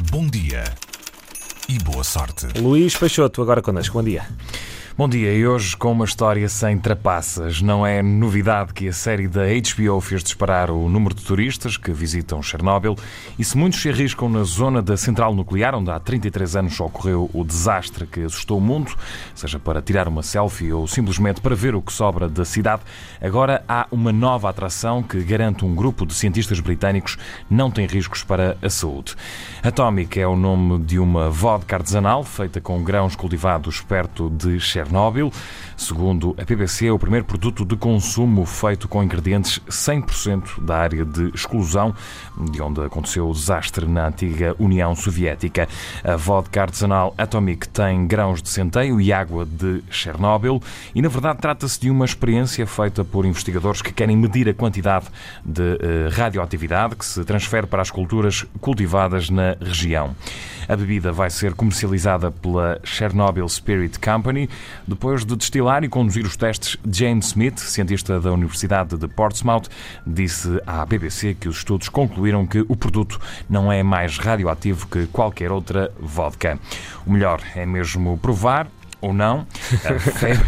Bom dia e boa sorte. Luís Peixoto, agora connosco. Bom dia. Bom dia, e hoje com uma história sem trapaças. Não é novidade que a série da HBO fez disparar o número de turistas que visitam Chernobyl e se muitos se arriscam na zona da central nuclear, onde há 33 anos ocorreu o desastre que assustou o mundo, seja para tirar uma selfie ou simplesmente para ver o que sobra da cidade, agora há uma nova atração que garante um grupo de cientistas britânicos não tem riscos para a saúde. Atomic é o nome de uma vodka artesanal feita com grãos cultivados perto de Chernobyl Chernobyl. Segundo a BBC, é o primeiro produto de consumo feito com ingredientes 100% da área de exclusão, de onde aconteceu o desastre na antiga União Soviética. A vodka artesanal Atomic tem grãos de centeio e água de Chernobyl e, na verdade, trata-se de uma experiência feita por investigadores que querem medir a quantidade de uh, radioatividade que se transfere para as culturas cultivadas na região. A bebida vai ser comercializada pela Chernobyl Spirit Company, depois de destilar e conduzir os testes, James Smith, cientista da Universidade de Portsmouth, disse à BBC que os estudos concluíram que o produto não é mais radioativo que qualquer outra vodka. O melhor é mesmo provar ou não, a febre,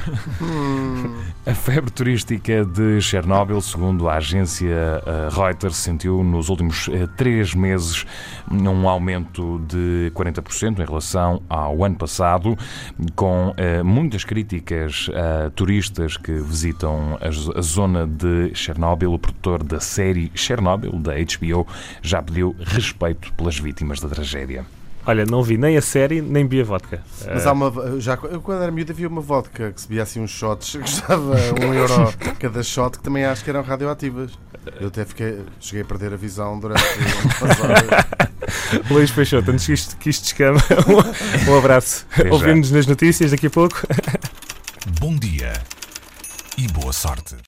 a febre, turística de Chernobyl, segundo a agência eh, Reuters, sentiu nos últimos eh, três meses um aumento de 40% em relação ao ano passado, com eh, muitas críticas a turistas que visitam a zona de Chernobyl. O produtor da série Chernobyl, da HBO, já pediu respeito pelas vítimas da tragédia. Olha, não vi nem a série, nem vi a vodka. Mas há uma. Já, eu, quando era miúdo, havia uma vodka que se via assim uns shots, que custava um euro cada shot, que também acho que eram radioativas. Eu até fiquei, cheguei a perder a visão durante o ano passado. Luís Peixoto, antes que isto, que isto descama, um, um abraço. Ouvimos-nos nas notícias daqui a pouco. Bom dia e boa sorte.